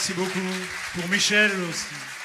Merci beaucoup. Pour Michel aussi.